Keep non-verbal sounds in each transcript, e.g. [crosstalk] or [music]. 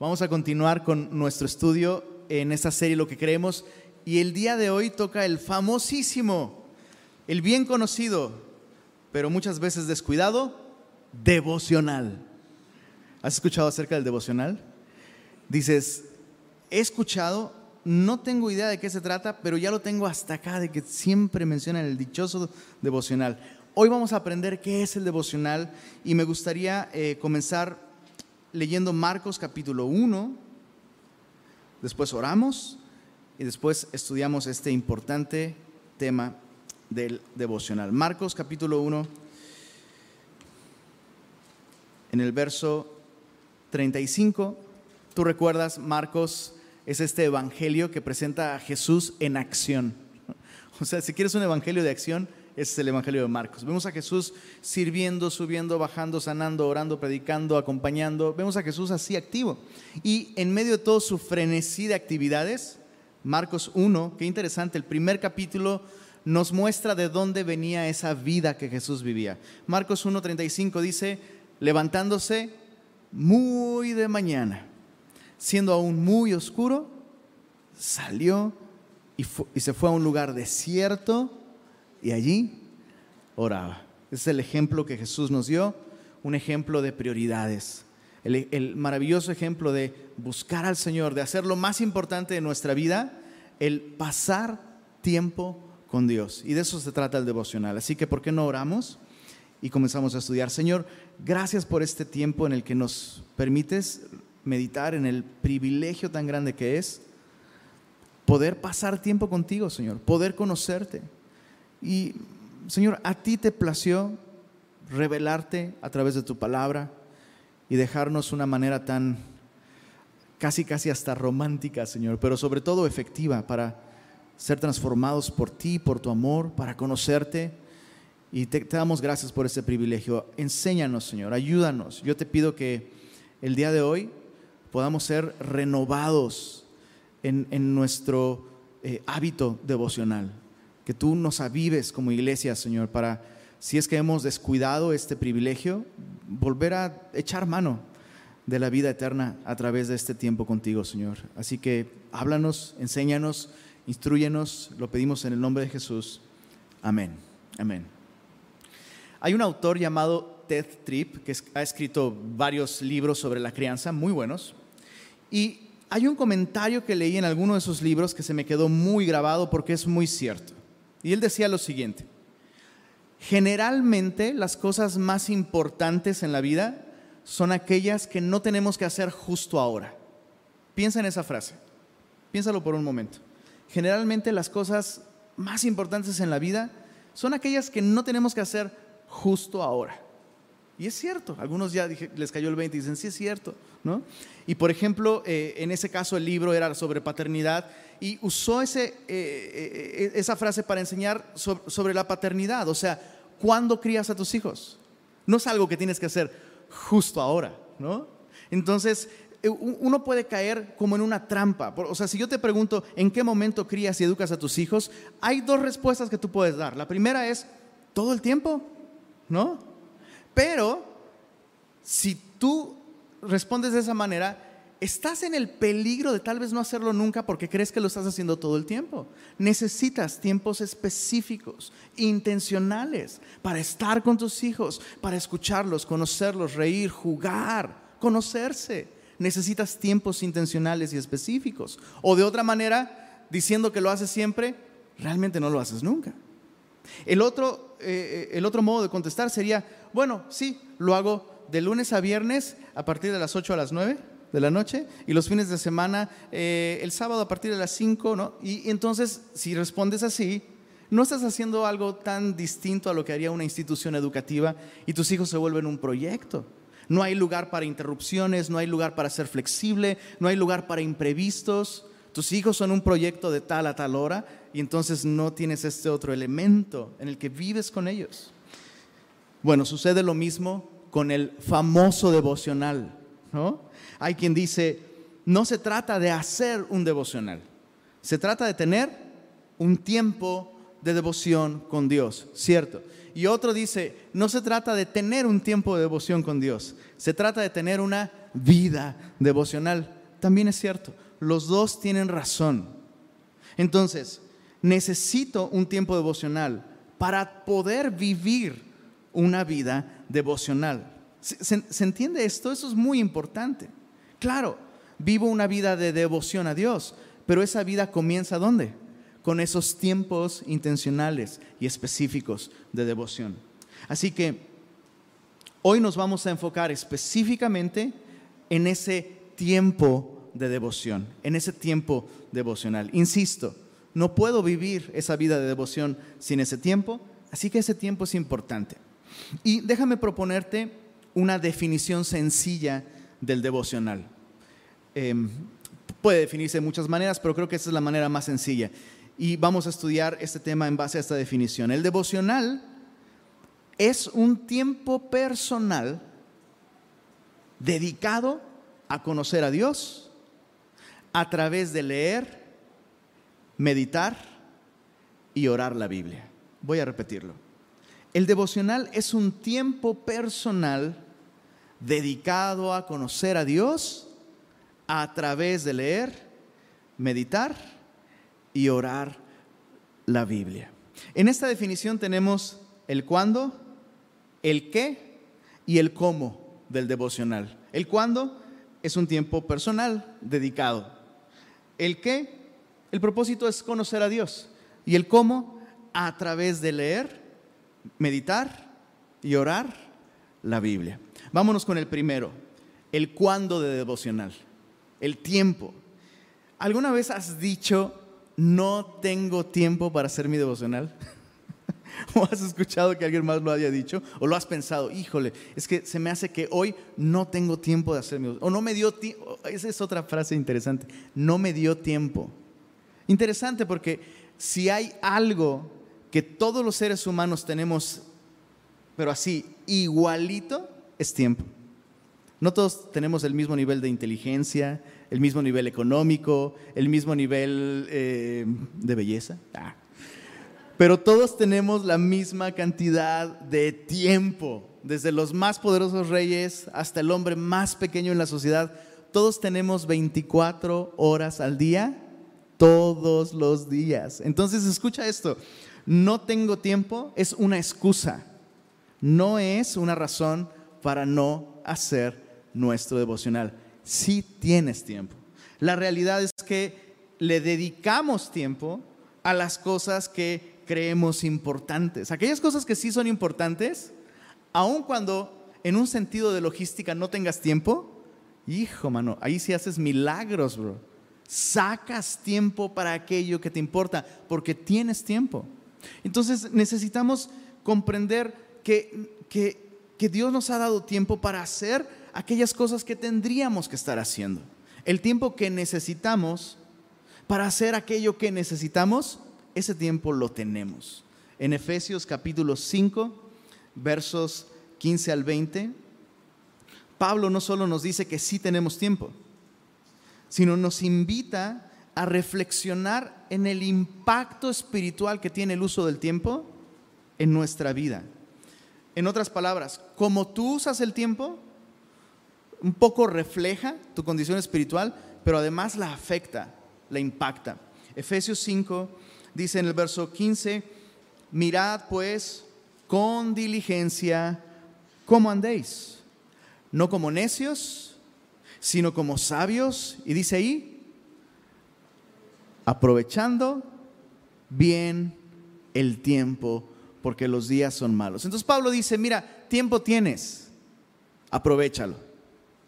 Vamos a continuar con nuestro estudio en esta serie Lo que creemos y el día de hoy toca el famosísimo, el bien conocido, pero muchas veces descuidado, devocional. ¿Has escuchado acerca del devocional? Dices, he escuchado, no tengo idea de qué se trata, pero ya lo tengo hasta acá, de que siempre mencionan el dichoso devocional. Hoy vamos a aprender qué es el devocional y me gustaría eh, comenzar leyendo Marcos capítulo 1, después oramos y después estudiamos este importante tema del devocional. Marcos capítulo 1, en el verso 35, tú recuerdas, Marcos es este evangelio que presenta a Jesús en acción. [laughs] O sea, si quieres un evangelio de acción, ese es el Evangelio de Marcos. Vemos a Jesús sirviendo, subiendo, bajando, sanando, orando, predicando, acompañando. Vemos a Jesús así activo. Y en medio de todo su frenesí de actividades, Marcos 1, qué interesante, el primer capítulo nos muestra de dónde venía esa vida que Jesús vivía. Marcos 1.35 dice, levantándose muy de mañana, siendo aún muy oscuro, salió y se fue a un lugar desierto y allí oraba. Ese es el ejemplo que Jesús nos dio, un ejemplo de prioridades. El, maravilloso ejemplo de buscar al Señor, de hacer lo más importante de nuestra vida, el pasar tiempo con Dios. Y de eso se trata el devocional. Así que, ¿por qué no oramos? Y comenzamos a estudiar. Señor, gracias por este tiempo en el que nos permites meditar en el privilegio tan grande que es poder pasar tiempo contigo, Señor, poder conocerte. Y Señor, a ti te plació revelarte a través de tu palabra y dejarnos una manera tan casi, casi hasta romántica, Señor, pero sobre todo efectiva para ser transformados por ti, por tu amor, para conocerte. Y te, damos gracias por ese privilegio. Enséñanos, Señor, ayúdanos. Yo te pido que el día de hoy podamos ser renovados en, nuestro eh, hábito devocional que tú nos avives como iglesia, Señor, para, si es que hemos descuidado este privilegio, volver a echar mano de la vida eterna a través de este tiempo contigo, Señor. Así que háblanos, enséñanos, instruyenos, lo pedimos en el nombre de Jesús. Amén. Amén. Hay un autor llamado Ted Tripp que ha escrito varios libros sobre la crianza, muy buenos, y hay un comentario que leí en alguno de sus libros que se me quedó muy grabado porque es muy cierto. Y él decía lo siguiente, generalmente las cosas más importantes en la vida son aquellas que no tenemos que hacer justo ahora. Piensa en esa frase, piénsalo por un momento. Generalmente las cosas más importantes en la vida son aquellas que no tenemos que hacer justo ahora. Y es cierto, algunos ya les cayó el 20 y dicen, sí es cierto, ¿no? Y por ejemplo, eh, en ese caso el libro era sobre paternidad y usó ese, eh, eh, esa frase para enseñar sobre, la paternidad, o sea, ¿cuándo crías a tus hijos? No es algo que tienes que hacer justo ahora, ¿no? Entonces, uno puede caer como en una trampa. O sea, si yo te pregunto en qué momento crías y educas a tus hijos, hay dos respuestas que tú puedes dar. La primera es todo el tiempo, ¿no? Pero si tú respondes de esa manera, estás en el peligro de tal vez no hacerlo nunca porque crees que lo estás haciendo todo el tiempo. Necesitas tiempos específicos, intencionales, para estar con tus hijos, para escucharlos, conocerlos, reír, jugar, conocerse. Necesitas tiempos intencionales y específicos. O de otra manera, diciendo que lo haces siempre, realmente no lo haces nunca. El otro, eh, eh, el otro modo de contestar sería, bueno, sí, lo hago de lunes a viernes a partir de las 8 a las 9 de la noche y los fines de semana eh, el sábado a partir de las 5, ¿no? Y, entonces, si respondes así, no estás haciendo algo tan distinto a lo que haría una institución educativa y tus hijos se vuelven un proyecto. No hay lugar para interrupciones, no hay lugar para ser flexible, no hay lugar para imprevistos. Tus hijos son un proyecto de tal a tal hora y entonces no tienes este otro elemento en el que vives con ellos. Bueno, sucede lo mismo con el famoso devocional, ¿no? Hay quien dice, no se trata de hacer un devocional, se trata de tener un tiempo de devoción con Dios, ¿cierto? Y otro dice, no se trata de tener un tiempo de devoción con Dios, se trata de tener una vida devocional. También es cierto, los dos tienen razón. Entonces, necesito un tiempo devocional para poder vivir una vida devocional. ¿Se, entiende esto? Eso es muy importante. Claro, vivo una vida de devoción a Dios, pero esa vida comienza ¿dónde? Con esos tiempos intencionales y específicos de devoción. Así que hoy nos vamos a enfocar específicamente en ese tiempo de devoción, en ese tiempo devocional. Insisto, no puedo vivir esa vida de devoción sin ese tiempo, así que ese tiempo es importante. Y déjame proponerte una definición sencilla del devocional. Em, puede definirse de muchas maneras, pero creo que esa es la manera más sencilla. Y vamos a estudiar este tema en base a esta definición. El devocional es un tiempo personal dedicado a conocer a Dios a través de leer, meditar y orar la Biblia. Voy a repetirlo. El devocional es un tiempo personal dedicado a conocer a Dios a través de leer, meditar y orar la Biblia. En esta definición tenemos el cuándo, el qué y el cómo del devocional. El cuándo es un tiempo personal dedicado. El qué, el propósito es conocer a Dios. Y el cómo, a través de leer, meditar y orar la Biblia. Vámonos con el primero, el cuándo de devocional, el tiempo. ¿Alguna vez has dicho, no tengo tiempo para hacer mi devocional? [laughs] ¿O has escuchado que alguien más lo haya dicho? ¿O lo has pensado, híjole, es que se me hace que hoy no tengo tiempo de hacer mi? O no me dio tiempo, esa es otra frase interesante, no me dio tiempo. Interesante porque si hay algo que todos los seres humanos tenemos, pero así, igualito, es tiempo. No todos tenemos el mismo nivel de inteligencia, el mismo nivel económico, el mismo nivel eh, de belleza. Ah. Pero todos tenemos la misma cantidad de tiempo, desde los más poderosos reyes hasta el hombre más pequeño en la sociedad. Todos tenemos 24 horas al día, todos los días. Entonces escucha esto, no tengo tiempo es una excusa, no es una razón para no hacer nuestro devocional. Si tienes tiempo. La realidad es que le dedicamos tiempo a las cosas que creemos importantes. Aquellas cosas que sí son importantes, aun cuando en un sentido de logística no tengas tiempo, hijo, mano, ahí sí haces milagros, bro. Sacas tiempo para aquello que te importa, porque tienes tiempo. Entonces necesitamos comprender que, que, Dios nos ha dado tiempo para hacer aquellas cosas que tendríamos que estar haciendo. El tiempo que necesitamos para hacer aquello que necesitamos, ese tiempo lo tenemos. En Efesios capítulo 5, versos 15 al 20, Pablo no solo nos dice que sí tenemos tiempo, sino nos invita a reflexionar en el impacto espiritual que tiene el uso del tiempo en nuestra vida. En otras palabras, como tú usas el tiempo, un poco refleja tu condición espiritual, pero además la afecta, la impacta. Efesios 5 dice en el verso 15, mirad pues con diligencia cómo andéis, no como necios, sino como sabios, y dice ahí, aprovechando bien el tiempo, porque los días son malos. Entonces Pablo dice, mira, tiempo tienes, aprovechalo.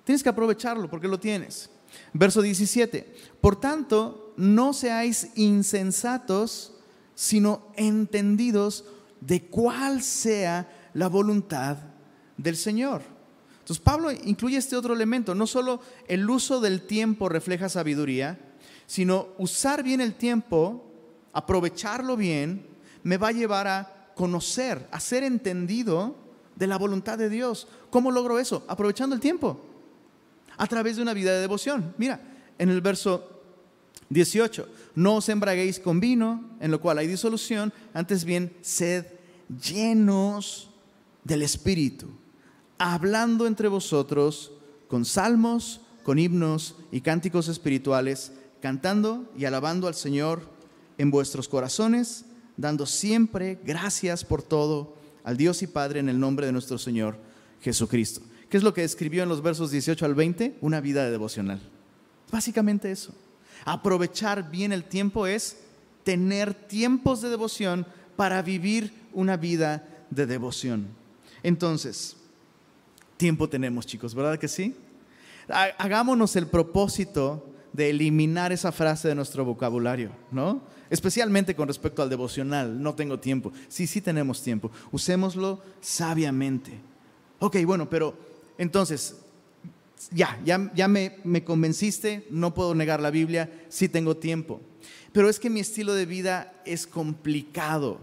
Tienes que aprovecharlo porque lo tienes. Verso 17, por tanto, no seáis insensatos, sino entendidos de cuál sea la voluntad del Señor. Pablo incluye este otro elemento, no solo el uso del tiempo refleja sabiduría, sino usar bien el tiempo, aprovecharlo bien, me va a llevar a conocer, a ser entendido de la voluntad de Dios. ¿Cómo logro eso? Aprovechando el tiempo, a través de una vida de devoción. Mira, en el verso 18, no os embraguéis con vino, en lo cual hay disolución, antes bien, sed llenos del Espíritu, hablando entre vosotros con salmos, con himnos y cánticos espirituales, cantando y alabando al Señor en vuestros corazones, dando siempre gracias por todo al Dios y Padre en el nombre de nuestro Señor Jesucristo. ¿Qué es lo que escribió en los versos 18 al 20? Una vida de devocional. Básicamente eso. Aprovechar bien el tiempo es tener tiempos de devoción para vivir una vida de devoción. Entonces, tiempo tenemos, chicos, ¿verdad que sí? Hagámonos el propósito de eliminar esa frase de nuestro vocabulario, ¿no? Especialmente con respecto al devocional, no tengo tiempo. Sí, sí tenemos tiempo. Usémoslo sabiamente. Ok, bueno, pero entonces, ya, ya, ya me, me convenciste, no puedo negar la Biblia, sí tengo tiempo. Pero es que mi estilo de vida es complicado.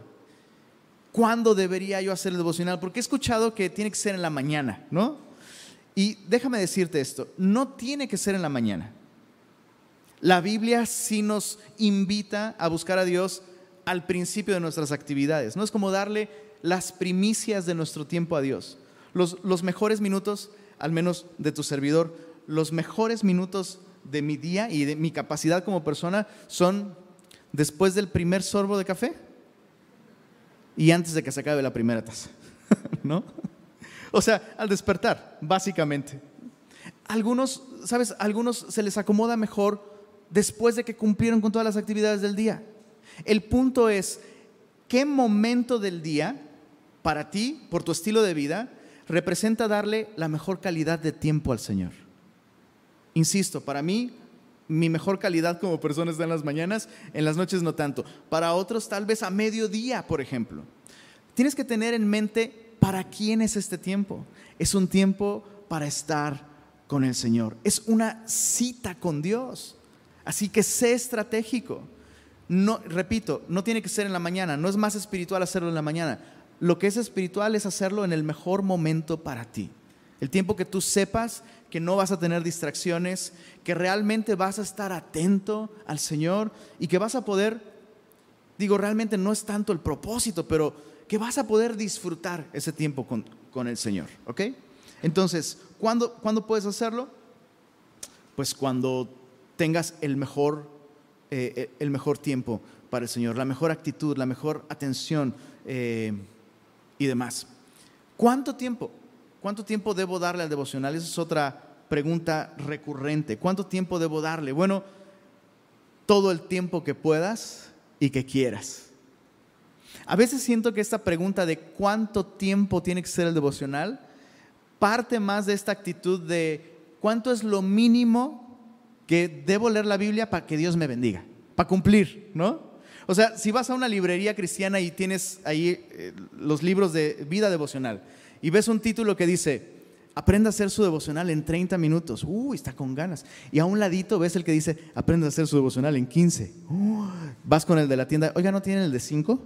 ¿Cuándo debería yo hacer el devocional? Porque he escuchado que tiene que ser en la mañana, ¿no? Y déjame decirte esto, no tiene que ser en la mañana. La Biblia sí nos invita a buscar a Dios al principio de nuestras actividades. No es como darle las primicias de nuestro tiempo a Dios. Los, los mejores minutos, al menos de tu servidor, los mejores minutos de mi día y de mi capacidad como persona son después del primer sorbo de café y antes de que se acabe la primera taza, [laughs] ¿no? O sea, al despertar, básicamente. Algunos, ¿sabes? Algunos se les acomoda mejor después de que cumplieron con todas las actividades del día. El punto es, ¿qué momento del día para ti, por tu estilo de vida, representa darle la mejor calidad de tiempo al Señor? Insisto, para mí, mi mejor calidad como persona está en las mañanas, en las noches no tanto. Para otros, tal vez a mediodía, por ejemplo. Tienes que tener en mente para quién es este tiempo. Es un tiempo para estar con el Señor. Es una cita con Dios. Así que sé estratégico. No, repito, no tiene que ser en la mañana, no es más espiritual hacerlo en la mañana. Lo que es espiritual es hacerlo en el mejor momento para ti. El tiempo que tú sepas que no vas a tener distracciones, que realmente vas a estar atento al Señor y que vas a poder, digo, realmente no es tanto el propósito, pero que vas a poder disfrutar ese tiempo con, el Señor, ¿ok? Entonces, ¿cuándo, puedes hacerlo? Pues cuando tengas el mejor, eh, eh, el mejor tiempo para el Señor, la mejor actitud, la mejor atención eh, y demás. ¿Cuánto tiempo? ¿Cuánto tiempo debo darle al devocional? Esa es otra pregunta recurrente. ¿Cuánto tiempo debo darle? Bueno, todo el tiempo que puedas y que quieras. A veces siento que esta pregunta de cuánto tiempo tiene que ser el devocional parte más de esta actitud de cuánto es lo mínimo que debo leer la Biblia para que Dios me bendiga, para cumplir, ¿no? O sea, si vas a una librería cristiana y tienes ahí eh, los libros de vida devocional y ves un título que dice, aprenda a hacer su devocional en 30 minutos, uy, está con ganas. Y a un ladito ves el que dice, aprenda a hacer su devocional en 15. vas con el de la tienda, oiga, ¿no tienen el de 5?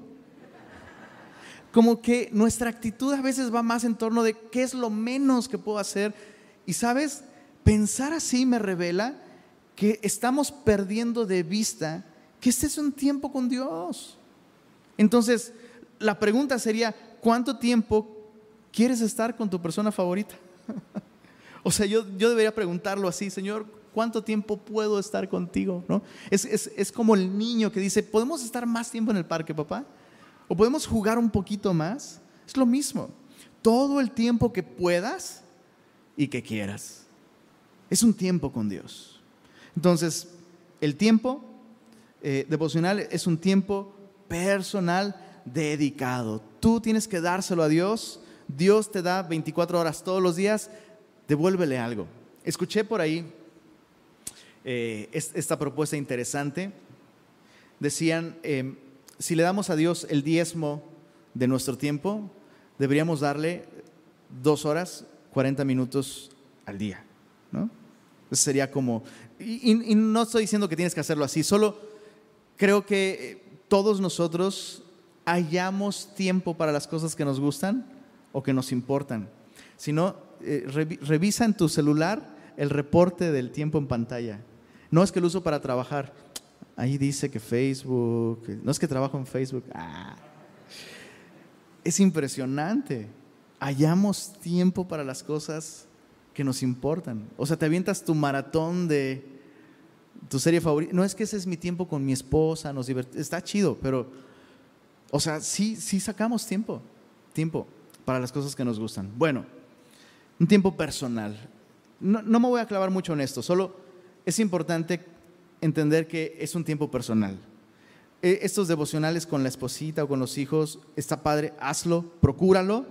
Como que nuestra actitud a veces va más en torno de qué es lo menos que puedo hacer. Y sabes, pensar así me revela que estamos perdiendo de vista que este es un tiempo con Dios. Entonces, la pregunta sería, ¿cuánto tiempo quieres estar con tu persona favorita? [laughs] o sea, yo, yo debería preguntarlo así, Señor, ¿cuánto tiempo puedo estar contigo? ¿No? Es, es, como el niño que dice, ¿podemos estar más tiempo en el parque, papá? ¿O podemos jugar un poquito más? Es lo mismo. Todo el tiempo que puedas y que quieras. Es un tiempo con Dios. Entonces, el tiempo eh, devocional es un tiempo personal dedicado. Tú tienes que dárselo a Dios Dios te da 24 horas todos los días, devuélvele algo. Escuché por ahí eh, esta propuesta interesante. Decían, em, si le damos a Dios el diezmo de nuestro tiempo, deberíamos darle dos horas, 40 minutos al día. ¿no? sería como, y, no estoy diciendo que tienes que hacerlo así, solo creo que eh, todos nosotros hallamos tiempo para las cosas que nos gustan o que nos importan, sino eh, revisa en tu celular el reporte del tiempo en pantalla. No es que lo uso para trabajar. Ahí dice que Facebook, no es que trabajo en Facebook. Ah. Es impresionante. Hallamos tiempo para las cosas que nos importan. O sea, te avientas tu maratón de tu serie favorita. No es que ese es mi tiempo con mi esposa, nos Está chido, pero, o sea, sí, sí sacamos tiempo, tiempo para las cosas que nos gustan. Bueno, un tiempo personal. No, no me voy a clavar mucho en esto, solo es importante entender que es un tiempo personal. E, estos devocionales con la esposita o con los hijos, está padre, hazlo, procúralo,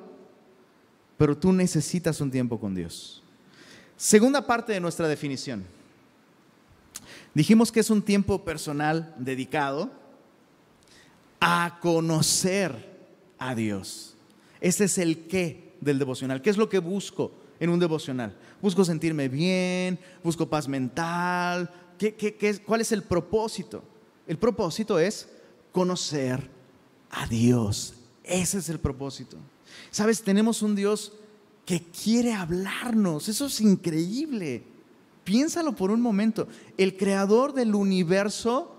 pero tú necesitas un tiempo con Dios. Segunda parte de nuestra definición. Dijimos que es un tiempo personal dedicado a conocer a Dios. Ese es el qué del devocional. ¿Qué es lo que busco en un devocional? Busco sentirme bien, busco paz mental. cuál es el propósito? El propósito es conocer a Dios. Ese es el propósito. Sabes, tenemos un Dios que quiere hablarnos. Eso es increíble. Piénsalo por un momento. El creador del universo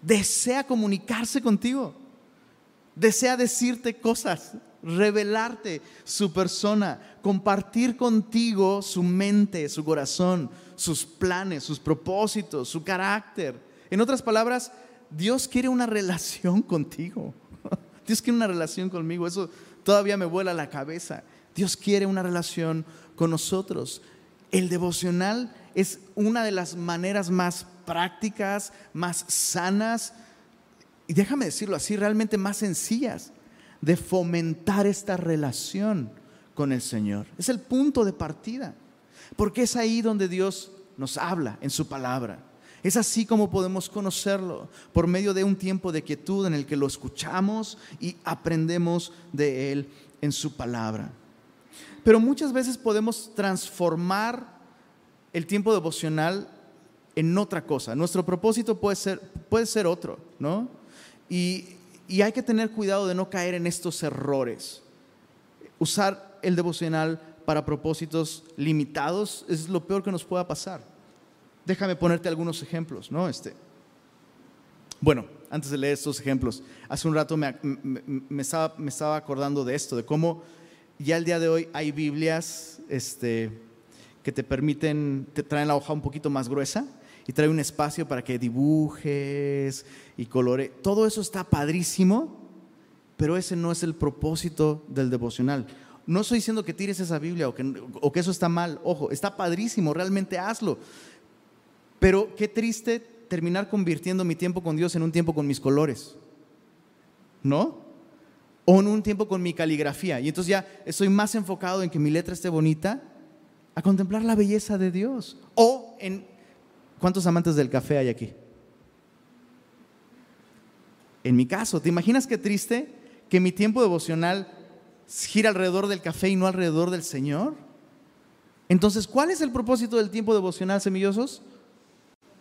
desea comunicarse contigo. Desea decirte cosas, revelarte su persona, compartir contigo su mente, su corazón, sus planes, sus propósitos, su carácter. En otras palabras, Dios quiere una relación contigo. [laughs] Dios quiere una relación conmigo. Eso todavía me vuela la cabeza. Dios quiere una relación con nosotros. El devocional es una de las maneras más prácticas, más sanas, y déjame decirlo así, realmente más sencillas de fomentar esta relación con el Señor. Es el punto de partida, porque es ahí donde Dios nos habla en su palabra. Es así como podemos conocerlo, por medio de un tiempo de quietud en el que lo escuchamos y aprendemos de Él en su palabra. Pero muchas veces podemos transformar el tiempo devocional en otra cosa. Nuestro propósito puede ser, puede ser otro, ¿no? Y, y hay que tener cuidado de no caer en estos errores. Usar el devocional para propósitos limitados es lo peor que nos pueda pasar. Déjame ponerte algunos ejemplos, ¿no? Este, bueno, antes de leer estos ejemplos, hace un rato me, me, estaba, me estaba acordando de esto, de cómo ya el día de hoy hay Biblias este, que te permiten, te traen la hoja un poquito más gruesa y trae un espacio para que dibujes y colore. Todo eso está padrísimo, pero ese no es el propósito del devocional. No estoy diciendo que tires esa Biblia o que, o que eso está mal. Ojo, está padrísimo, realmente hazlo. Pero qué triste terminar convirtiendo mi tiempo con Dios en un tiempo con mis colores. ¿No? o en un tiempo con mi caligrafía. Y entonces ya estoy más enfocado en que mi letra esté bonita, a contemplar la belleza de Dios. O en... ¿Cuántos amantes del café hay aquí? En mi caso, ¿te imaginas qué triste que mi tiempo devocional gira alrededor del café y no alrededor del Señor? Entonces, ¿cuál es el propósito del tiempo devocional, semillosos?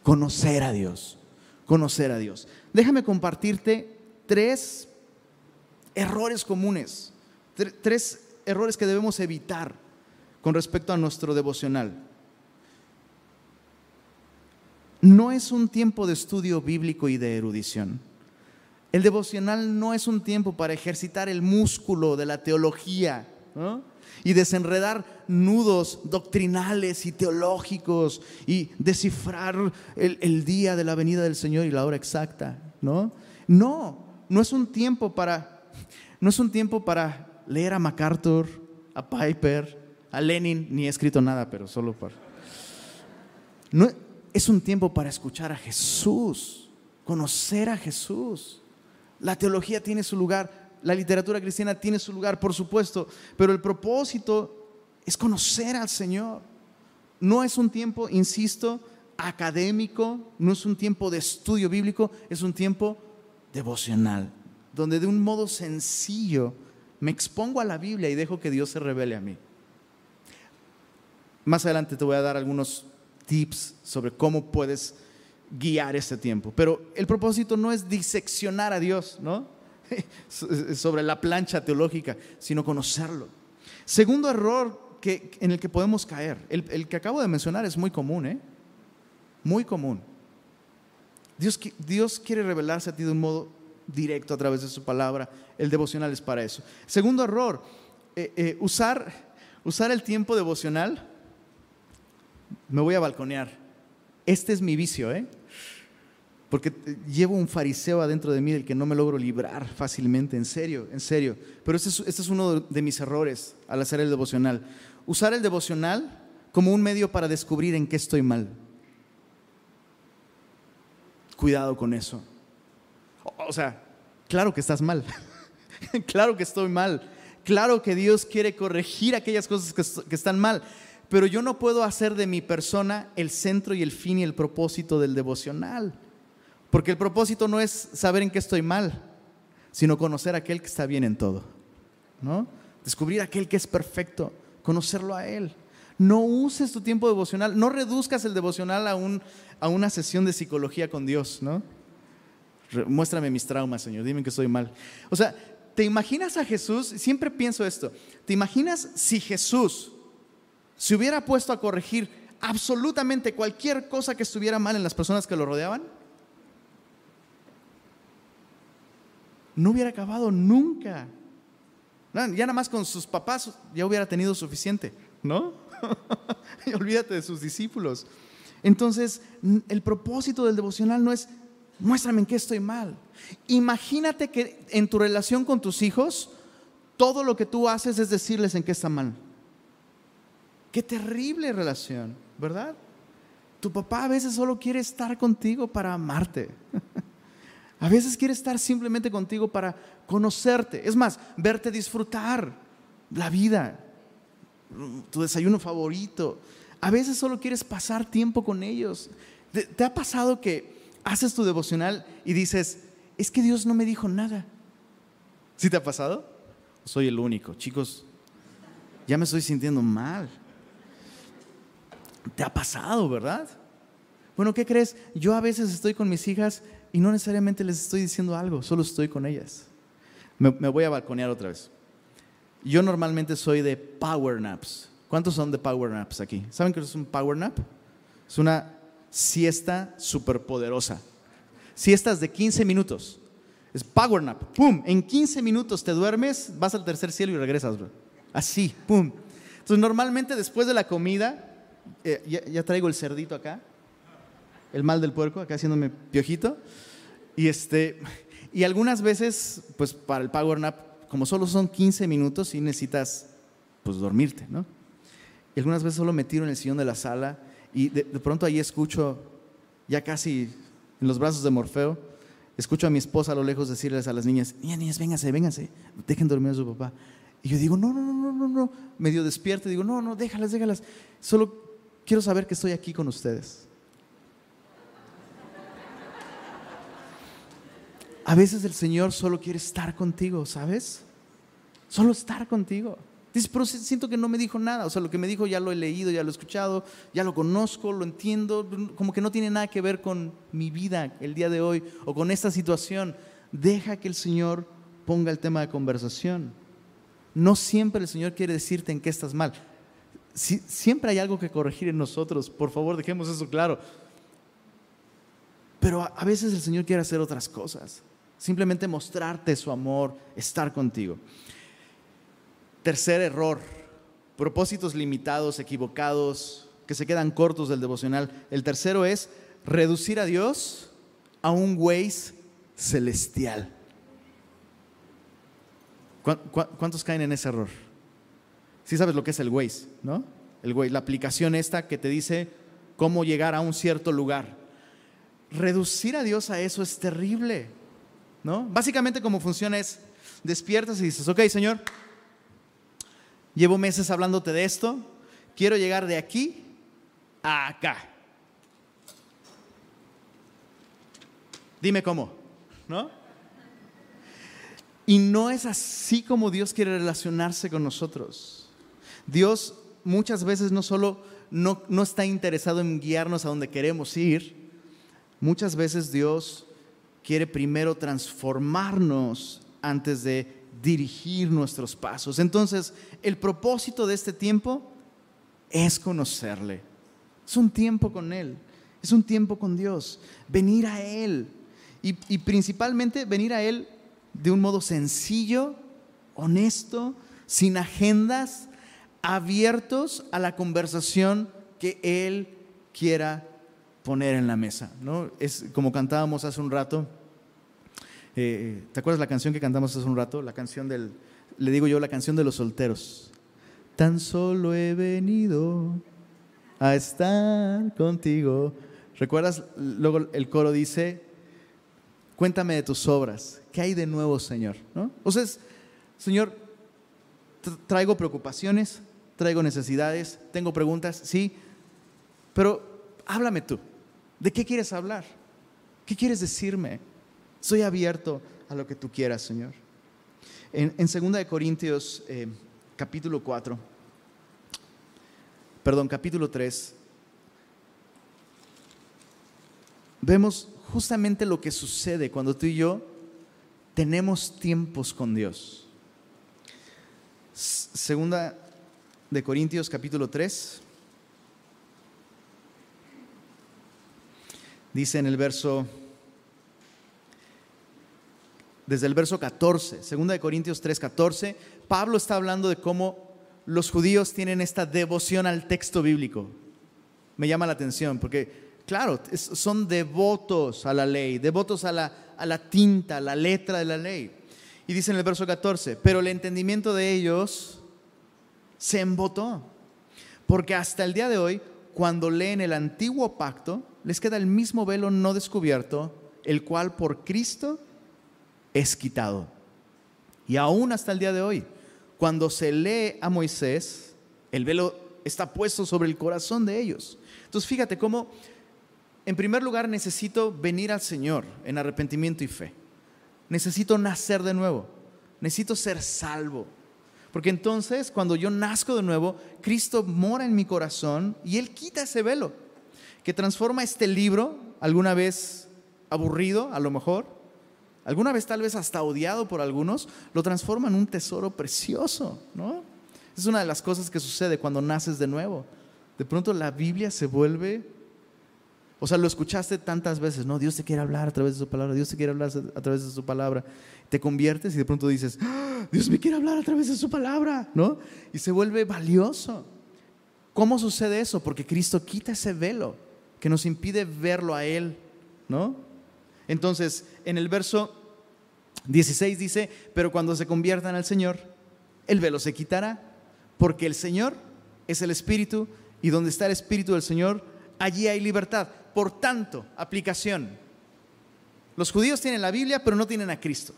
Conocer a Dios, conocer a Dios. Déjame compartirte tres errores comunes, tres errores que debemos evitar con respecto a nuestro devocional. No es un tiempo de estudio bíblico y de erudición. El devocional no es un tiempo para ejercitar el músculo de la teología y desenredar nudos doctrinales y teológicos y descifrar el, día de la venida del Señor y la hora exacta. No, no, no es un tiempo para no es un tiempo para leer a MacArthur, a Piper, a Lenin, ni he escrito nada, pero solo para... No, es un tiempo para escuchar a Jesús, conocer a Jesús. La teología tiene su lugar, la literatura cristiana tiene su lugar, por supuesto, pero el propósito es conocer al Señor. No es un tiempo, insisto, académico, no es un tiempo de estudio bíblico, es un tiempo devocional donde de un modo sencillo me expongo a la Biblia y dejo que Dios se revele a mí. Más adelante te voy a dar algunos tips sobre cómo puedes guiar este tiempo. Pero el propósito no es diseccionar a Dios, ¿no? [laughs] sobre la plancha teológica, sino conocerlo. Segundo error que, en el que podemos caer, el, que acabo de mencionar es muy común, ¿eh? Muy común. Dios, Dios quiere revelarse a ti de un modo directo a través de su palabra. El devocional es para eso. Segundo error, eh, eh, usar, usar el tiempo devocional, me voy a balconear. Este es mi vicio, ¿eh? Porque llevo un fariseo adentro de mí del que no me logro librar fácilmente, en serio, en serio. Pero este es, este es uno de mis errores al hacer el devocional. Usar el devocional como un medio para descubrir en qué estoy mal. Cuidado con eso. O sea, claro que estás mal. [laughs] claro que estoy mal. Claro que Dios quiere corregir aquellas cosas que, que están mal. Pero yo no puedo hacer de mi persona el centro y el fin y el propósito del devocional. Porque el propósito no es saber en qué estoy mal, sino conocer a aquel que está bien en todo. ¿no? Descubrir a aquel que es perfecto, conocerlo a Él. No uses tu tiempo devocional, no reduzcas el devocional a, un, a una sesión de psicología con Dios, ¿no? Muéstrame mis traumas, Señor, dime que estoy mal. O sea, ¿te imaginas a Jesús? Siempre pienso esto. ¿Te imaginas si Jesús se hubiera puesto a corregir absolutamente cualquier cosa que estuviera mal en las personas que lo rodeaban? no hubiera acabado nunca. Ya nada más con sus papás ya hubiera tenido suficiente, ¿no? [laughs] olvídate de sus discípulos. Entonces, el propósito del devocional no es muéstrame en qué estoy mal. Imagínate que en tu relación con tus hijos, todo lo que tú haces es decirles en qué está mal. Qué terrible relación, ¿verdad? Tu papá a veces solo quiere estar contigo para amarte. [laughs] A veces quiere estar simplemente contigo para conocerte. Es más, verte disfrutar la vida, tu desayuno favorito. A veces solo quieres pasar tiempo con ellos. ¿Te, ha pasado que haces tu devocional y dices, es que Dios no me dijo nada? ¿Sí te ha pasado? Soy el único. Chicos, ya me estoy sintiendo mal. ¿Te ha pasado, verdad? Bueno, ¿qué crees? Yo a veces estoy con mis hijas y no necesariamente les estoy diciendo algo, solo estoy con ellas. Me, voy a balconear otra vez. Yo normalmente soy de power naps. ¿Cuántos son de power naps aquí? ¿Saben qué es un power nap? Es una siesta súper poderosa. Siestas de 15 minutos. Es power nap. ¡Pum! En 15 minutos te duermes, vas al tercer cielo y regresas, Así, ¡pum! Entonces, normalmente después de la comida, eh, ya traigo el cerdito acá, el mal del puerco, acá haciéndome piojito. Y, este, y algunas veces, pues para el power nap, como solo son 15 minutos, sí necesitas pues dormirte, ¿no? Y algunas veces solo me tiro en el sillón de la sala y de, pronto ahí escucho, ya casi en los brazos de Morfeo, escucho a mi esposa a lo lejos decirles a las niñas, niñas, niñas, vénganse, vénganse, dejen dormir a su papá. Y yo digo, no, no, no, no, no, medio despierto, digo, no, no, déjalas, déjalas, solo quiero saber que estoy aquí con ustedes. A veces el Señor solo quiere estar contigo, ¿sabes? Solo estar contigo. Dices, pero siento que no me dijo nada. O sea, lo que me dijo ya lo he leído, ya lo he escuchado, ya lo conozco, lo entiendo. Como que no tiene nada que ver con mi vida el día de hoy o con esta situación. Deja que el Señor ponga el tema de conversación. No siempre el Señor quiere decirte en qué estás mal. Siempre hay algo que corregir en nosotros. Por favor, dejemos eso claro. Pero a veces el Señor quiere hacer otras cosas simplemente mostrarte su amor, estar contigo. Tercer error, propósitos limitados, equivocados, que se quedan cortos del devocional. El tercero es reducir a Dios a un Waze celestial. ¿Cuántos caen en ese error? Sí sabes lo que es el Waze, ¿no? El Waze, la aplicación esta que te dice cómo llegar a un cierto lugar. Reducir a Dios a eso es terrible. Básicamente como funciona es, despiertas y dices, ok, Señor, llevo meses hablándote de esto, quiero llegar de aquí a acá. Dime cómo, ¿no? Y no es así como Dios quiere relacionarse con nosotros. Dios muchas veces no solo no, no está interesado en guiarnos a donde queremos ir, muchas veces Dios quiere primero transformarnos antes de dirigir nuestros pasos. Entonces, el propósito de este tiempo es conocerle. Es un tiempo con Él. Es un tiempo con Dios. Venir a Él. Y, y principalmente venir a Él de un modo sencillo, honesto, sin agendas, abiertos a la conversación que Él quiera poner en la mesa. ¿no? Es como cantábamos hace un rato. Eh, ¿Te acuerdas la canción que cantamos hace un rato? La canción del, le digo yo, la canción de los solteros. Tan solo he venido a estar contigo. ¿Recuerdas? Luego el coro dice, cuéntame de tus obras. ¿Qué hay de nuevo, Señor? ¿No? O sea, Señor, traigo preocupaciones, traigo necesidades, tengo preguntas, sí, pero háblame tú. ¿De qué quieres hablar? ¿Qué quieres decirme? Soy abierto a lo que tú quieras, Señor. En, en 2 Corintios eh, capítulo 4, perdón, capítulo 3, vemos justamente lo que sucede cuando tú y yo tenemos tiempos con Dios. Segunda de Corintios capítulo 3. Dice en el verso, desde el verso 14, segunda de Corintios 3, 14, Pablo está hablando de cómo los judíos tienen esta devoción al texto bíblico. Me llama la atención porque, claro, son devotos a la ley, devotos a la, a la tinta, a la letra de la ley. Y dice en el verso 14, pero el entendimiento de ellos se embotó. Porque hasta el día de hoy, cuando leen el antiguo pacto, les queda el mismo velo no descubierto, el cual por Cristo es quitado. Y aún hasta el día de hoy, cuando se lee a Moisés, el velo está puesto sobre el corazón de ellos. Entonces fíjate cómo, en primer lugar, necesito venir al Señor en arrepentimiento y fe. Necesito nacer de nuevo. Necesito ser salvo. Porque entonces, cuando yo nazco de nuevo, Cristo mora en mi corazón y Él quita ese velo que transforma este libro, alguna vez aburrido, a lo mejor, alguna vez tal vez hasta odiado por algunos, lo transforma en un tesoro precioso, ¿no? Es una de las cosas que sucede cuando naces de nuevo. De pronto la Biblia se vuelve o sea, lo escuchaste tantas veces, ¿no? Dios te quiere hablar a través de su palabra, Dios te quiere hablar a través de su palabra. Te conviertes y de pronto dices, ¡Ah! Dios me quiere hablar a través de su palabra, ¿no? Y se vuelve valioso. ¿Cómo sucede eso? Porque Cristo quita ese velo que nos impide verlo a Él, ¿no? Entonces, en el verso 16 dice, pero cuando se conviertan al Señor, el velo se quitará, porque el Señor es el Espíritu y donde está el Espíritu del Señor, allí hay libertad. Por tanto, aplicación. Los judíos tienen la Biblia, pero no tienen a Cristo.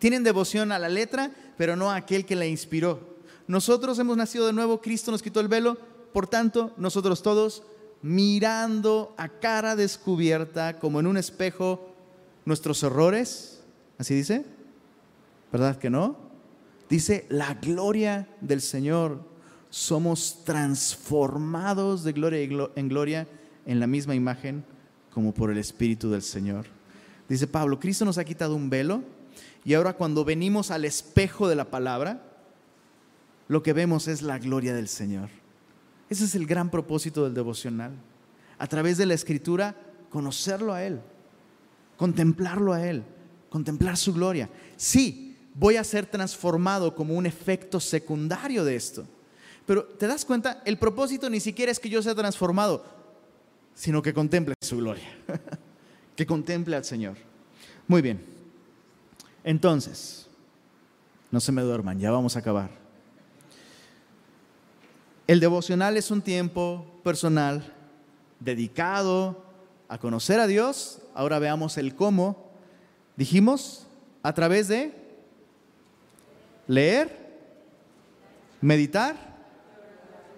Tienen devoción a la letra, pero no a aquel que la inspiró. Nosotros hemos nacido de nuevo, Cristo nos quitó el velo, por tanto, nosotros todos, mirando a cara descubierta, como en un espejo, nuestros errores, así dice, ¿verdad que no? Dice, la gloria del Señor, somos transformados de gloria en gloria en la misma imagen como por el Espíritu del Señor. Dice Pablo, Cristo nos ha quitado un velo y ahora cuando venimos al espejo de la palabra, lo que vemos es la gloria del Señor. Ese es el gran propósito del devocional. A través de la escritura, conocerlo a Él, contemplarlo a Él, contemplar su gloria. Sí, voy a ser transformado como un efecto secundario de esto. Pero te das cuenta, el propósito ni siquiera es que yo sea transformado sino que contemple su gloria, [laughs] que contemple al Señor. Muy bien, entonces, no se me duerman, ya vamos a acabar. El devocional es un tiempo personal dedicado a conocer a Dios. Ahora veamos el cómo. Dijimos a través de leer, meditar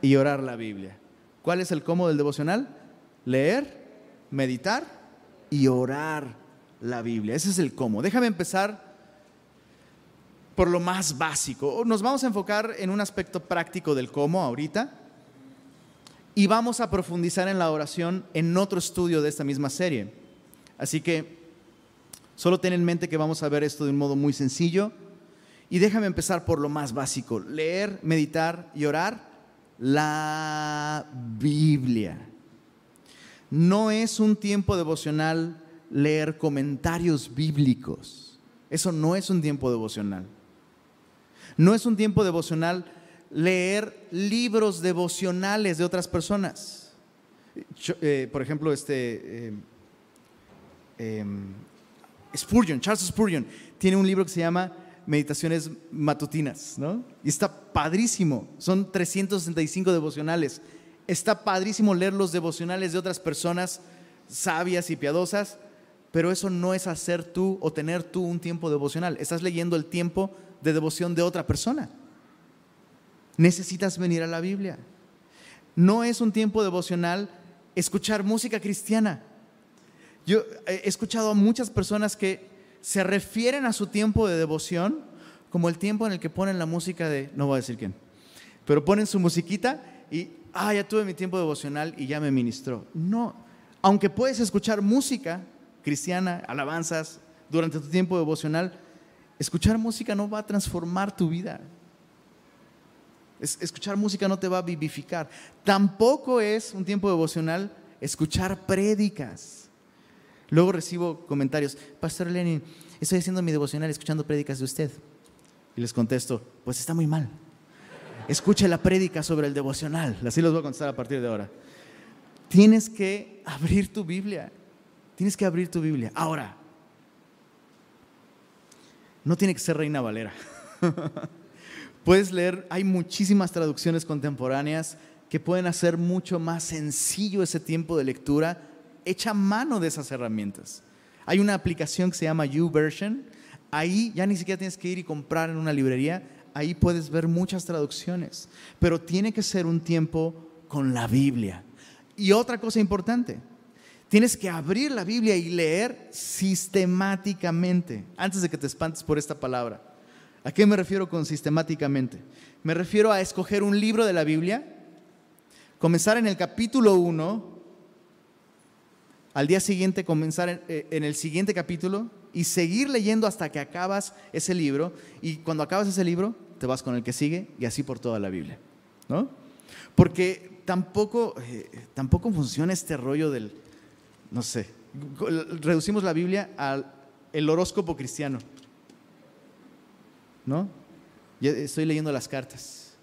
y orar la Biblia. ¿Cuál es el cómo del devocional? leer, meditar y orar la Biblia. Ese es el cómo. Déjame empezar por lo más básico. Nos vamos a enfocar en un aspecto práctico del cómo ahorita y vamos a profundizar en la oración en otro estudio de esta misma serie. Así que solo ten en mente que vamos a ver esto de un modo muy sencillo y déjame empezar por lo más básico, leer, meditar y orar la Biblia. No es un tiempo devocional leer comentarios bíblicos. Eso no es un tiempo devocional. No es un tiempo devocional leer libros devocionales de otras personas. Eh, por ejemplo, este eh, em, Spurgeon, Charles Spurgeon, tiene un libro que se llama Meditaciones Matutinas, ¿no? Y está padrísimo, son 365 devocionales. Está padrísimo leer los devocionales de otras personas sabias y piadosas, pero eso no es hacer tú o tener tú un tiempo devocional. Estás leyendo el tiempo de devoción de otra persona. Necesitas venir a la Biblia. No es un tiempo devocional escuchar música cristiana. Yo he escuchado a muchas personas que se refieren a su tiempo de devoción como el tiempo en el que ponen la música de, no voy a decir quién, pero ponen su musiquita y, ah, ya tuve mi tiempo devocional y ya me ministró. No, aunque puedes escuchar música cristiana, alabanzas, durante tu tiempo devocional, escuchar música no va a transformar tu vida. escuchar música no te va a vivificar. Tampoco es un tiempo devocional escuchar prédicas. Luego recibo comentarios, Pastor Lenin, estoy haciendo mi devocional escuchando prédicas de usted. Y les contesto, pues está muy mal. Escuche la prédica sobre el devocional. Así los voy a contestar a partir de ahora. Tienes que abrir tu Biblia. Tienes que abrir tu Biblia. Ahora, no tiene que ser Reina Valera. [laughs] Puedes leer, hay muchísimas traducciones contemporáneas que pueden hacer mucho más sencillo ese tiempo de lectura. Echa mano de esas herramientas. Hay una aplicación que se llama YouVersion. Ahí ya ni siquiera tienes que ir y comprar en una librería. Ahí puedes ver muchas traducciones. Pero tiene que ser un tiempo con la Biblia. Y otra cosa importante, tienes que abrir la Biblia y leer sistemáticamente, antes de que te espantes por esta palabra. ¿A qué me refiero con sistemáticamente? Me refiero a escoger un libro de la Biblia, comenzar en el capítulo 1, al día siguiente comenzar en, eh, en, el siguiente capítulo y seguir leyendo hasta que acabas ese libro. Y cuando acabas ese libro, te vas con el que sigue y así por toda la Biblia. ¿no? Porque tampoco, eh, tampoco funciona este rollo del, no sé, reducimos la Biblia al el horóscopo cristiano. ¿No? Estoy leyendo las cartas.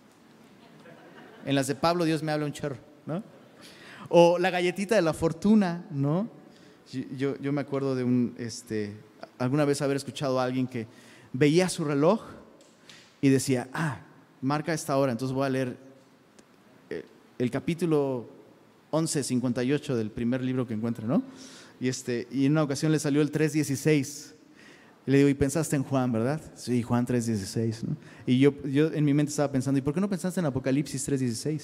En las de Pablo Dios me habla un chorro, ¿no? O la galletita de la fortuna, ¿no? Yo, yo me acuerdo de un, este, alguna vez haber escuchado a alguien que veía su reloj y decía, ah, marca esta hora, entonces voy a leer el capítulo 11, 58 del primer libro que encuentra, ¿no? Y, este, y en una ocasión le salió el 3.16. Le digo, y pensaste en Juan, ¿verdad? Sí, Juan 3.16. ¿no? Y yo, yo en mi mente estaba pensando, ¿y por qué no pensaste en Apocalipsis 3.16?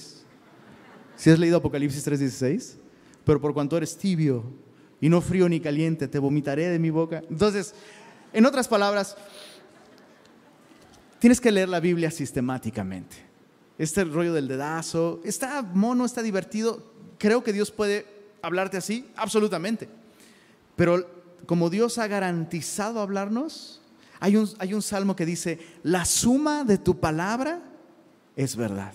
¿Si has leído Apocalipsis 3.16? Pero por cuanto eres tibio y no frío ni caliente, te vomitaré de mi boca. Entonces, en otras palabras, tienes que leer la Biblia sistemáticamente este rollo del dedazo, está mono, está divertido. Creo que Dios puede hablarte así, absolutamente. Pero como Dios ha garantizado hablarnos, hay un, hay un salmo que dice, la suma de tu palabra es verdad.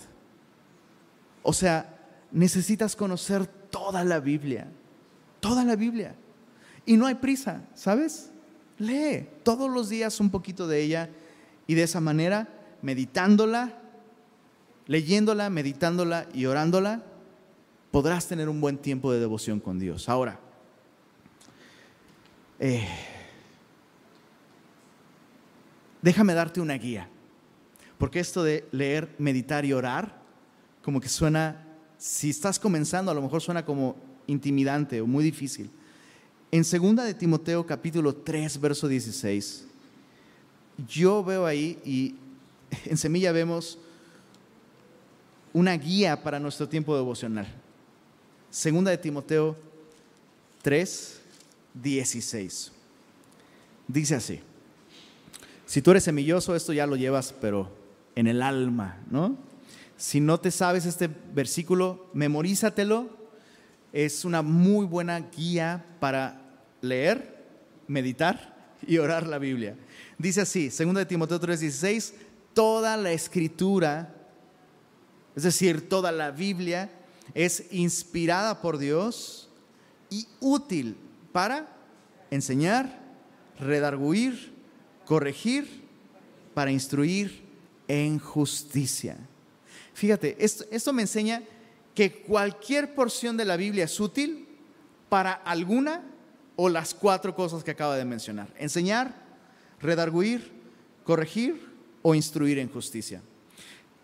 O sea, necesitas conocer toda la Biblia, toda la Biblia. Y no hay prisa, ¿sabes? Lee todos los días un poquito de ella y de esa manera, meditándola, leyéndola, meditándola y orándola, podrás tener un buen tiempo de devoción con Dios. Ahora, eh, déjame darte una guía, porque esto de leer, meditar y orar, como que suena, si estás comenzando, a lo mejor suena como intimidante o muy difícil. En 2 de Timoteo capítulo 3, verso 16, yo veo ahí y en Semilla vemos una guía para nuestro tiempo devocional. Segunda de Timoteo 3, 16. Dice así, si tú eres semilloso, esto ya lo llevas, pero en el alma, ¿no? Si no te sabes este versículo, memorízatelo. Es una muy buena guía para leer, meditar y orar la Biblia. Dice así, segunda de Timoteo 3, 16, toda la escritura es decir, toda la Biblia es inspirada por Dios y útil para enseñar, redarguir, corregir, para instruir en justicia. Fíjate, esto, me enseña que cualquier porción de la Biblia es útil para alguna o las cuatro cosas que acaba de mencionar. Enseñar, redarguir, corregir o instruir en justicia.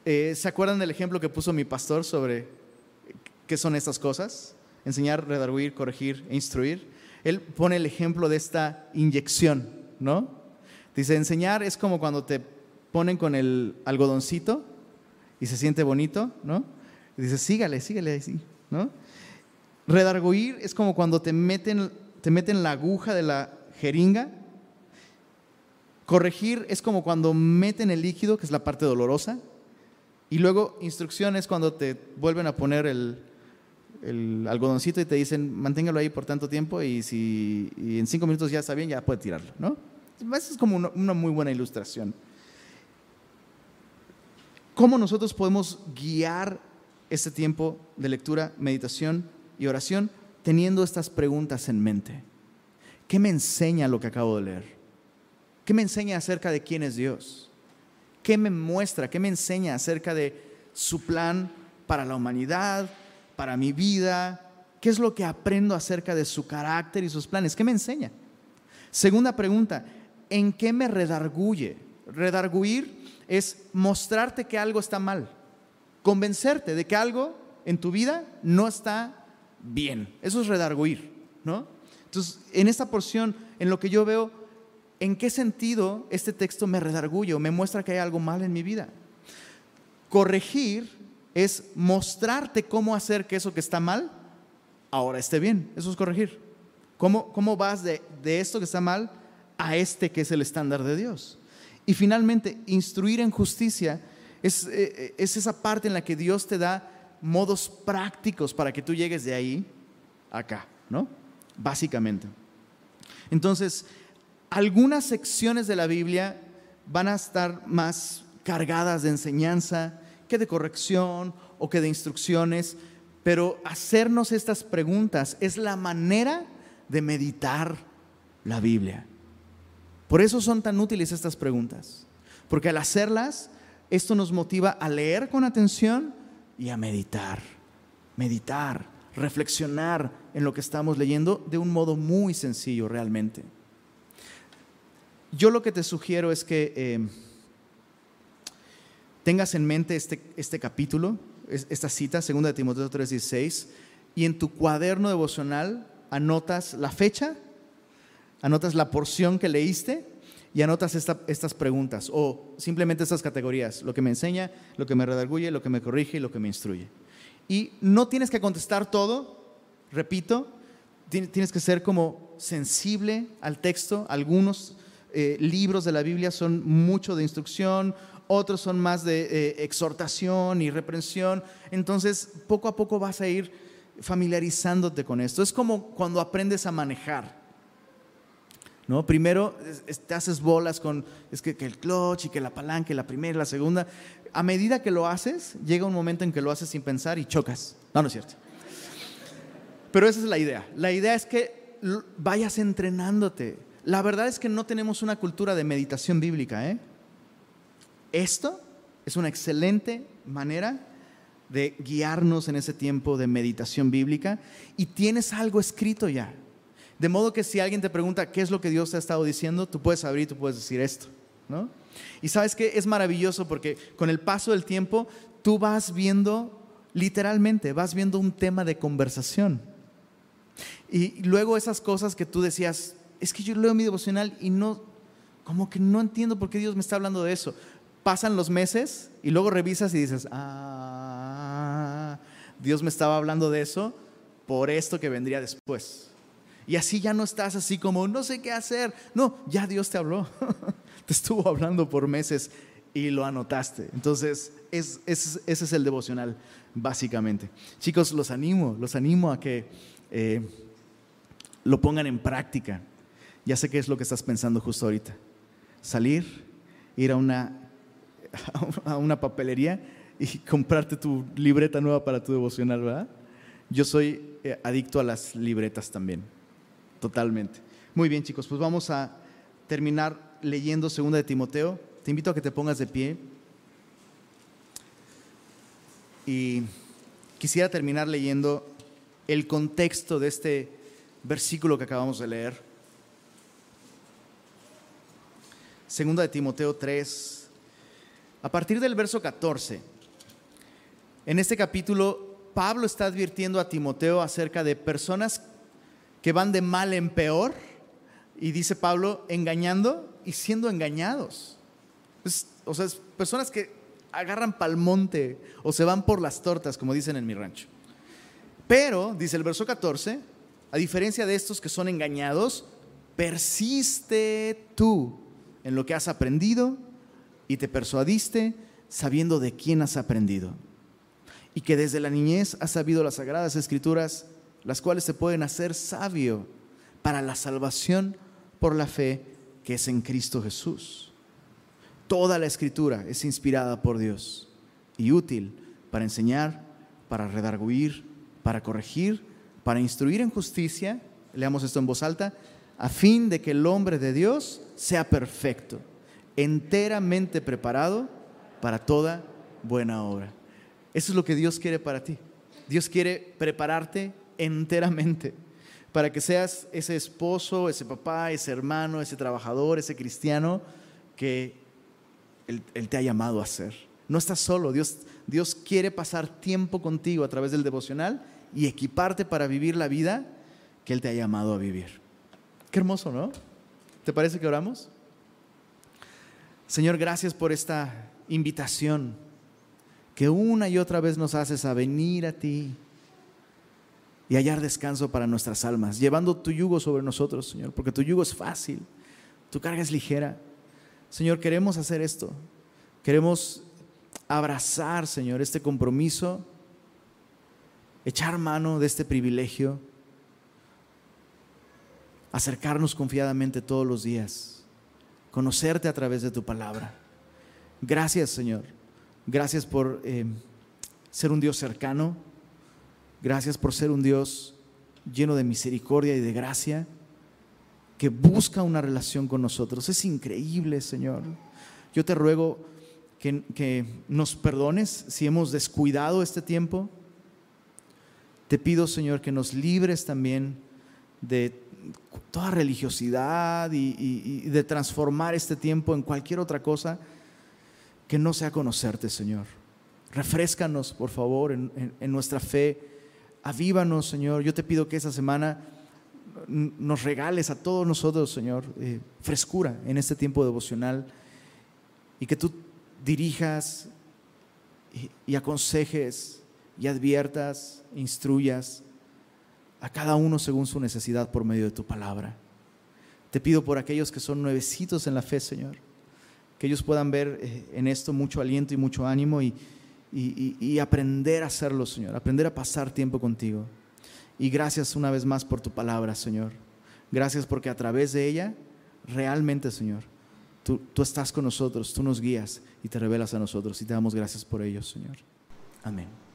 Eh, ¿Se acuerdan del ejemplo que puso mi pastor sobre qué son estas cosas? Enseñar, redarguir, corregir e instruir. Él pone el ejemplo de esta inyección, ¿no? Dice, enseñar es como cuando te ponen con el algodoncito y se siente bonito, ¿no? Y dice, sígale, sígale así, ¿no? Redarguir es como cuando te meten, te meten la aguja de la jeringa. Corregir es como cuando meten el líquido, que es la parte dolorosa. Y luego instrucción es cuando te vuelven a poner el, algodoncito y te dicen, manténgalo ahí por tanto tiempo y si en cinco minutos ya está bien, ya puede tirarlo, ¿no? Es como una muy buena ilustración. ¿Cómo nosotros podemos guiar este tiempo de lectura, meditación y oración teniendo estas preguntas en mente? ¿Qué me enseña lo que acabo de leer? ¿Qué me enseña acerca de quién es Dios? ¿Qué me muestra? ¿Qué me enseña acerca de su plan para la humanidad, para mi vida? ¿Qué es lo que aprendo acerca de su carácter y sus planes? ¿Qué me enseña? Segunda pregunta, ¿en qué me redarguye? Redarguir es mostrarte que algo está mal, convencerte de que algo en tu vida no está bien. Eso es redarguir, ¿no? Entonces, en esta porción, en lo que yo veo, ¿en qué sentido este texto me redarguye o me muestra que hay algo mal en mi vida? Corregir es mostrarte cómo hacer que eso que está mal ahora esté bien. Eso es corregir. ¿Cómo, cómo vas de, de esto que está mal a este que es el estándar de Dios? Y finalmente, instruir en justicia es, eh, es, esa parte en la que Dios te da modos prácticos para que tú llegues de ahí a acá, ¿no? Básicamente. Entonces, algunas secciones de la Biblia van a estar más cargadas de enseñanza que de corrección o que de instrucciones, pero hacernos estas preguntas es la manera de meditar la Biblia. Por eso son tan útiles estas preguntas, porque al hacerlas, esto nos motiva a leer con atención y a meditar, meditar, reflexionar en lo que estamos leyendo de un modo muy sencillo realmente. Yo lo que te sugiero es que eh, tengas en mente este, este capítulo, esta cita, 2 de Timoteo 3:16, y en tu cuaderno devocional anotas la fecha anotas la porción que leíste y anotas estas preguntas o simplemente estas categorías, lo que me enseña, lo que me redarguye, lo que me corrige y lo que me instruye. Y no tienes que contestar todo, repito, tienes que ser como sensible al texto. Algunos eh, libros de la Biblia son mucho de instrucción, otros son más de eh, exhortación y reprensión. Entonces, poco a poco vas a ir familiarizándote con esto. Es como cuando aprendes a manejar. ¿no? Primero te haces bolas con es que, el clutch y que la palanca, la primera y la segunda. A medida que lo haces, llega un momento en que lo haces sin pensar y chocas. No, no es cierto. Pero esa es la idea. La idea es que vayas entrenándote. La verdad es que no tenemos una cultura de meditación bíblica. ¿eh? Esto es una excelente manera de guiarnos en ese tiempo de meditación bíblica y tienes algo escrito ya. De modo que si alguien te pregunta qué es lo que Dios te ha estado diciendo, tú puedes abrir, tú puedes decir esto, ¿no? Y sabes que es maravilloso porque con el paso del tiempo tú vas viendo, literalmente, vas viendo un tema de conversación. Y luego esas cosas que tú decías, es que yo leo mi devocional y no, como que no entiendo por qué Dios me está hablando de eso. Pasan los meses y luego revisas y dices, ah, Dios me estaba hablando de eso por esto que vendría después. Y así ya no estás así como, no sé qué hacer. No, ya Dios te habló. [laughs] te estuvo hablando por meses y lo anotaste. Entonces, ese es el devocional, básicamente. Chicos, los animo, los animo a que eh, lo pongan en práctica. Ya sé qué es lo que estás pensando justo ahorita. Salir, ir a una, [laughs] a una papelería y comprarte tu libreta nueva para tu devocional, ¿verdad? Yo soy eh, adicto a las libretas también. Totalmente. Muy bien, chicos, pues vamos a terminar leyendo segunda de Timoteo. Te invito a que te pongas de pie. y quisiera terminar leyendo el contexto de este versículo que acabamos de leer. Segunda de Timoteo 3, a partir del verso 14. En este capítulo, Pablo está advirtiendo a Timoteo acerca de personas que van de mal en peor, y dice Pablo, engañando y siendo engañados. o sea, personas que agarran pal monte o se van por las tortas, como dicen en mi rancho. Pero, dice el verso 14, a diferencia de estos que son engañados, persiste tú en lo que has aprendido y te persuadiste sabiendo de quién has aprendido. Y que desde la niñez has sabido las sagradas escrituras, las cuales te pueden hacer sabio para la salvación por la fe que es en Cristo Jesús. Toda la escritura es inspirada por Dios y útil para enseñar, para redarguir, para corregir, para instruir en justicia, leamos esto en voz alta, a fin de que el hombre de Dios sea perfecto, enteramente preparado para toda buena obra. Eso es lo que Dios quiere para ti. Dios quiere prepararte enteramente para que seas ese esposo, ese papá, ese hermano, ese trabajador, ese cristiano que Él, te ha llamado a ser. No estás solo, Dios, Dios quiere pasar tiempo contigo a través del devocional y equiparte para vivir la vida que Él te ha llamado a vivir. Qué hermoso, ¿no? ¿Te parece que oramos? Señor, gracias por esta invitación que una y otra vez nos haces a venir a ti y hallar descanso para nuestras almas, llevando tu yugo sobre nosotros, Señor, porque tu yugo es fácil, tu carga es ligera. Señor, queremos hacer esto. Queremos abrazar, Señor, este compromiso echar mano de este privilegio, acercarnos confiadamente todos los días, conocerte a través de tu palabra. Gracias Señor, gracias por eh, ser un Dios cercano, gracias por ser un Dios lleno de misericordia y de gracia, que busca una relación con nosotros. Es increíble Señor. Yo te ruego que, que nos perdones si hemos descuidado este tiempo te pido, Señor, que nos libres también de toda religiosidad y, de transformar este tiempo en cualquier otra cosa que no sea conocerte, Señor. Refrescanos, por favor, en, nuestra fe. Avívanos, Señor. Yo te pido que esta semana nos regales a todos nosotros, Señor, eh, frescura en este tiempo devocional y que tú dirijas y aconsejes y adviertas, instruyas a cada uno según su necesidad por medio de tu palabra. Te pido por aquellos que son nuevecitos en la fe, Señor, que ellos puedan ver eh, en esto mucho aliento y mucho ánimo y, y aprender a hacerlo, Señor, aprender a pasar tiempo contigo. Y gracias una vez más por tu palabra, Señor. Gracias porque a través de ella, realmente, Señor, tú, tú estás con nosotros, tú nos guías y te revelas a nosotros y te damos gracias por ello, Señor. Amén.